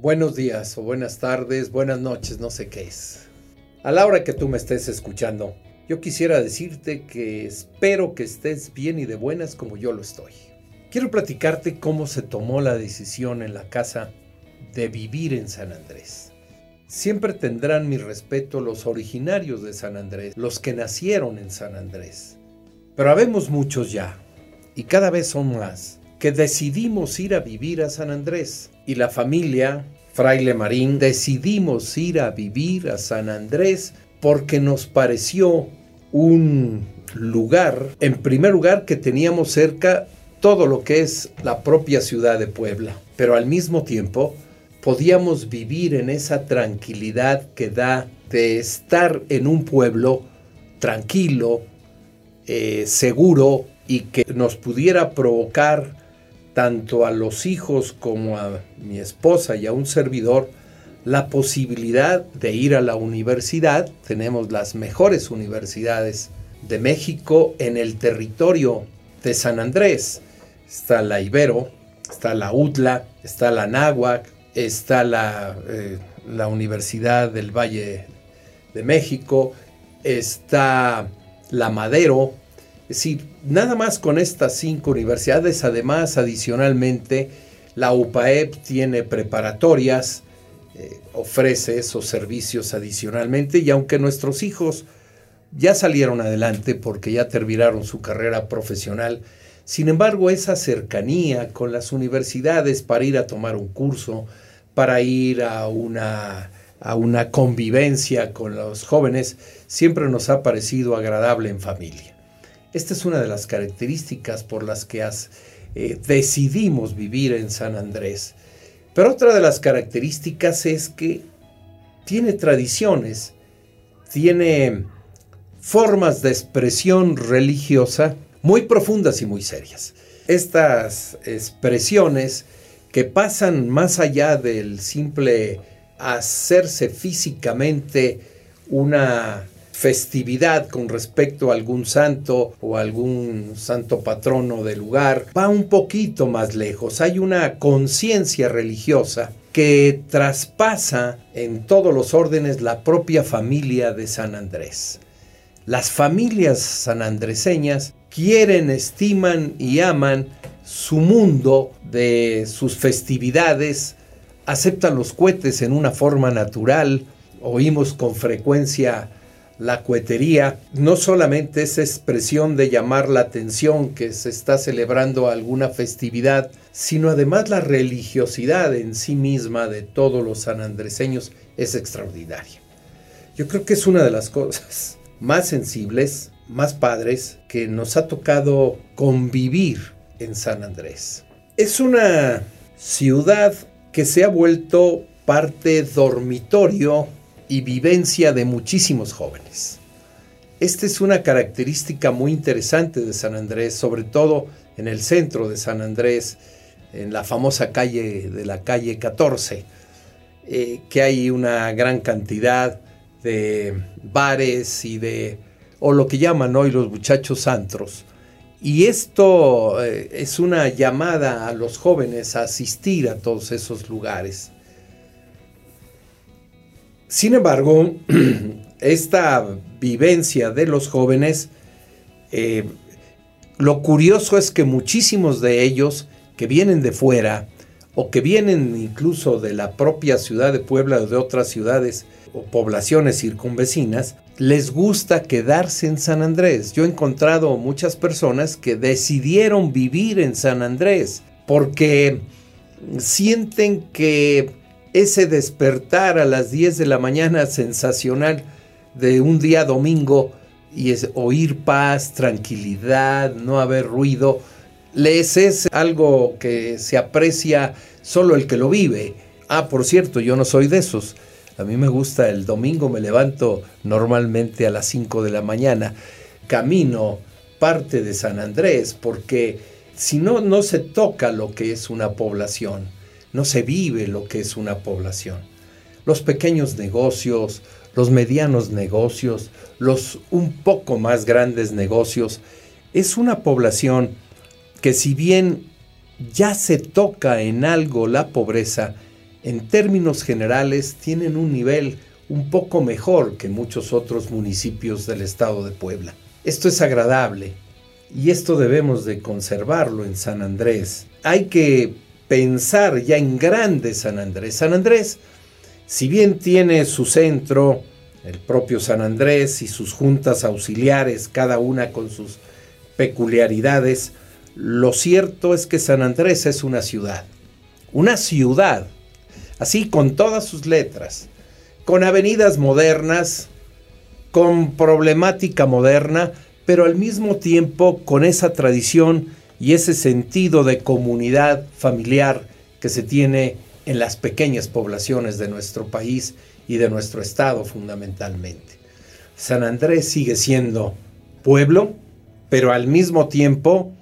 Buenos días o buenas tardes, buenas noches, no sé qué es. A la hora que tú me estés escuchando, yo quisiera decirte que espero que estés bien y de buenas como yo lo estoy. Quiero platicarte cómo se tomó la decisión en la casa de vivir en San Andrés. Siempre tendrán mi respeto los originarios de San Andrés, los que nacieron en San Andrés. Pero habemos muchos ya, y cada vez son más que decidimos ir a vivir a San Andrés. Y la familia, Fraile Marín, decidimos ir a vivir a San Andrés porque nos pareció un lugar, en primer lugar, que teníamos cerca todo lo que es la propia ciudad de Puebla, pero al mismo tiempo podíamos vivir en esa tranquilidad que da de estar en un pueblo tranquilo, eh, seguro y que nos pudiera provocar tanto a los hijos como a mi esposa y a un servidor la posibilidad de ir a la universidad. Tenemos las mejores universidades de México en el territorio de San Andrés. Está la Ibero, está la UTLA, está la Náhuac, está la, eh, la Universidad del Valle de México, está la Madero, decir, nada más con estas cinco universidades, además, adicionalmente, la UPAEP tiene preparatorias, eh, ofrece esos servicios adicionalmente, y aunque nuestros hijos ya salieron adelante porque ya terminaron su carrera profesional, sin embargo, esa cercanía con las universidades para ir a tomar un curso, para ir a una, a una convivencia con los jóvenes, siempre nos ha parecido agradable en familia. Esta es una de las características por las que eh, decidimos vivir en San Andrés. Pero otra de las características es que tiene tradiciones, tiene formas de expresión religiosa muy profundas y muy serias. Estas expresiones que pasan más allá del simple hacerse físicamente una festividad con respecto a algún santo o algún santo patrono del lugar va un poquito más lejos. Hay una conciencia religiosa que traspasa en todos los órdenes la propia familia de San Andrés. Las familias sanandreseñas quieren, estiman y aman su mundo de sus festividades, aceptan los cohetes en una forma natural, oímos con frecuencia la cuetería no solamente es expresión de llamar la atención que se está celebrando alguna festividad, sino además la religiosidad en sí misma de todos los sanandreseños es extraordinaria. Yo creo que es una de las cosas más sensibles, más padres que nos ha tocado convivir en San Andrés. Es una ciudad que se ha vuelto parte dormitorio y vivencia de muchísimos jóvenes. Esta es una característica muy interesante de San Andrés, sobre todo en el centro de San Andrés, en la famosa calle de la calle 14, eh, que hay una gran cantidad de bares y de, o lo que llaman hoy los muchachos antros. Y esto eh, es una llamada a los jóvenes a asistir a todos esos lugares. Sin embargo, esta vivencia de los jóvenes, eh, lo curioso es que muchísimos de ellos que vienen de fuera o que vienen incluso de la propia ciudad de Puebla o de otras ciudades o poblaciones circunvecinas, les gusta quedarse en San Andrés. Yo he encontrado muchas personas que decidieron vivir en San Andrés porque sienten que ese despertar a las 10 de la mañana sensacional de un día domingo y es oír paz, tranquilidad, no haber ruido, les es algo que se aprecia solo el que lo vive. Ah, por cierto, yo no soy de esos. A mí me gusta el domingo, me levanto normalmente a las 5 de la mañana, camino parte de San Andrés, porque si no, no se toca lo que es una población no se vive lo que es una población. Los pequeños negocios, los medianos negocios, los un poco más grandes negocios, es una población que si bien ya se toca en algo la pobreza, en términos generales tienen un nivel un poco mejor que muchos otros municipios del estado de Puebla. Esto es agradable y esto debemos de conservarlo en San Andrés. Hay que pensar ya en grande San Andrés. San Andrés, si bien tiene su centro, el propio San Andrés y sus juntas auxiliares, cada una con sus peculiaridades, lo cierto es que San Andrés es una ciudad. Una ciudad, así con todas sus letras, con avenidas modernas, con problemática moderna, pero al mismo tiempo con esa tradición y ese sentido de comunidad familiar que se tiene en las pequeñas poblaciones de nuestro país y de nuestro estado fundamentalmente. San Andrés sigue siendo pueblo, pero al mismo tiempo,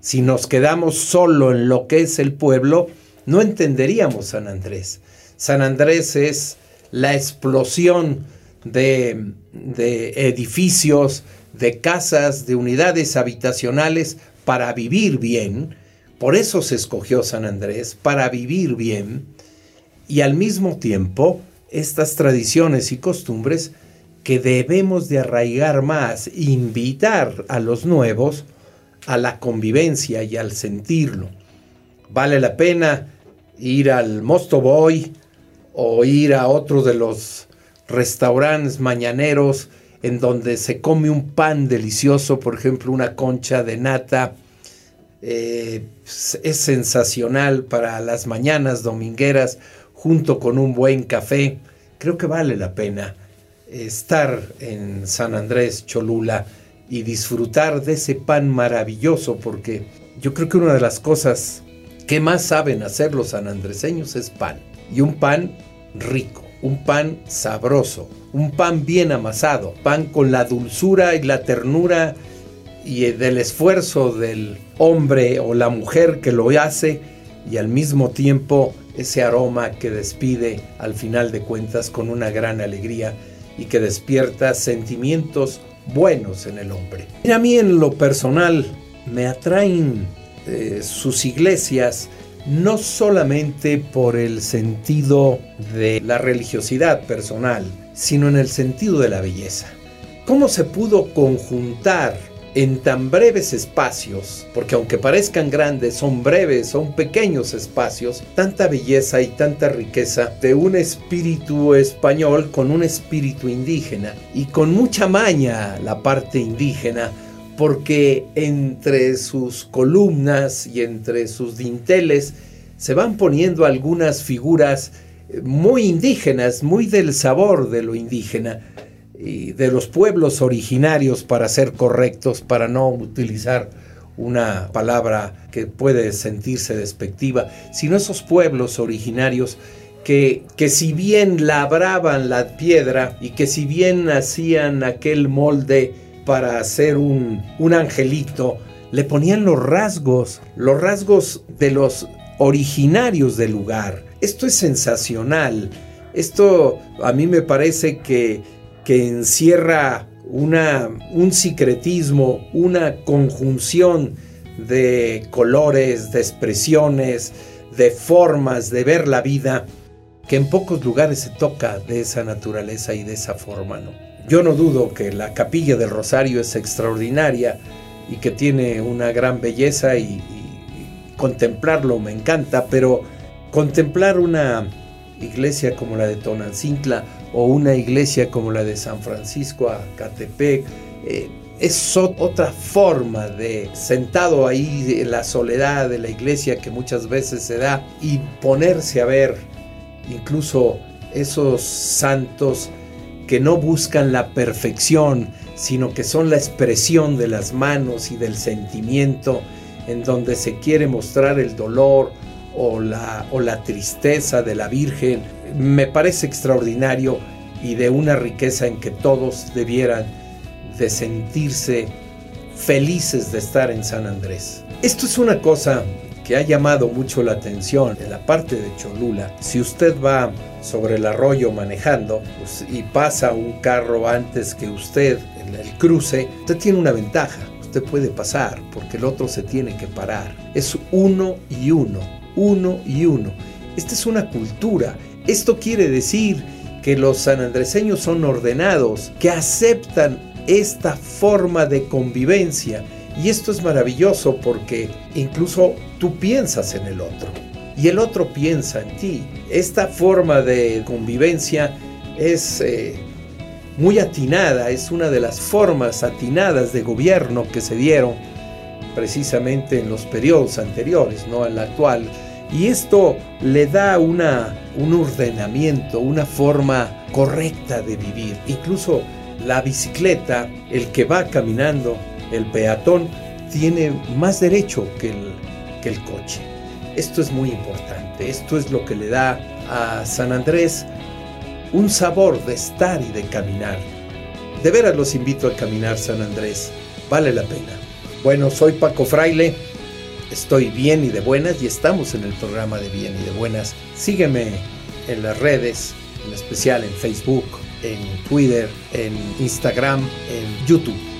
si nos quedamos solo en lo que es el pueblo, no entenderíamos San Andrés. San Andrés es la explosión de, de edificios, de casas, de unidades habitacionales para vivir bien. Por eso se escogió San Andrés, para vivir bien. Y al mismo tiempo, estas tradiciones y costumbres que debemos de arraigar más, invitar a los nuevos a la convivencia y al sentirlo. Vale la pena ir al Mosto Boy o ir a otro de los restaurantes mañaneros en donde se come un pan delicioso, por ejemplo, una concha de nata. Eh, es sensacional para las mañanas domingueras junto con un buen café. Creo que vale la pena estar en San Andrés Cholula y disfrutar de ese pan maravilloso porque yo creo que una de las cosas que más saben hacer los sanandreseños es pan y un pan rico un pan sabroso, un pan bien amasado, pan con la dulzura y la ternura y del esfuerzo del hombre o la mujer que lo hace y al mismo tiempo ese aroma que despide al final de cuentas con una gran alegría y que despierta sentimientos buenos en el hombre. Y a mí en lo personal me atraen eh, sus iglesias no solamente por el sentido de la religiosidad personal, sino en el sentido de la belleza. ¿Cómo se pudo conjuntar en tan breves espacios, porque aunque parezcan grandes, son breves, son pequeños espacios, tanta belleza y tanta riqueza de un espíritu español con un espíritu indígena y con mucha maña la parte indígena porque entre sus columnas y entre sus dinteles se van poniendo algunas figuras eh, muy indígenas, muy del sabor de lo indígena, y de los pueblos originarios para ser correctos, para no utilizar una palabra que puede sentirse despectiva, sino esos pueblos originarios que, que si bien labraban la piedra y que si bien hacían aquel molde para hacer un, un angelito, le ponían los rasgos, los rasgos de los originarios del lugar. Esto es sensacional. Esto a mí me parece que, que encierra una, un secretismo, una conjunción de colores, de expresiones, de formas de ver la vida, que en pocos lugares se toca de esa naturaleza y de esa forma, ¿no? Yo no dudo que la capilla del Rosario es extraordinaria y que tiene una gran belleza y, contemplarlo me encanta, pero contemplar una iglesia como la de Tonancintla o una iglesia como la de San Francisco a Catepec eh, es otra forma de sentado ahí en la soledad de la iglesia que muchas veces se da y ponerse a ver incluso esos santos que no buscan la perfección, sino que son la expresión de las manos y del sentimiento, en donde se quiere mostrar el dolor o la, o la tristeza de la Virgen, me parece extraordinario y de una riqueza en que todos debieran de sentirse felices de estar en San Andrés. Esto es una cosa que ha llamado mucho la atención en la parte de Cholula. Si usted va sobre el arroyo manejando pues, y pasa un carro antes que usted en el cruce, usted tiene una ventaja. Usted puede pasar porque el otro se tiene que parar. Es uno y uno, uno y uno. Esta es una cultura. Esto quiere decir que los sanandreseños son ordenados, que aceptan esta forma de convivencia. Y esto es maravilloso porque incluso tú piensas en el otro y el otro piensa en ti. Esta forma de convivencia es eh, muy atinada, es una de las formas atinadas de gobierno que se dieron precisamente en los periodos anteriores, no en la actual. Y esto le da una, un ordenamiento, una forma correcta de vivir. Incluso la bicicleta, el que va caminando, el peatón, tiene más derecho que el, que el coche. Esto es muy importante, esto es lo que le da a San Andrés un sabor de estar y de caminar. De veras los invito a caminar San Andrés, vale la pena. Bueno, soy Paco Fraile, estoy bien y de buenas y estamos en el programa de bien y de buenas. Sígueme en las redes, en especial en Facebook, en Twitter, en Instagram, en YouTube.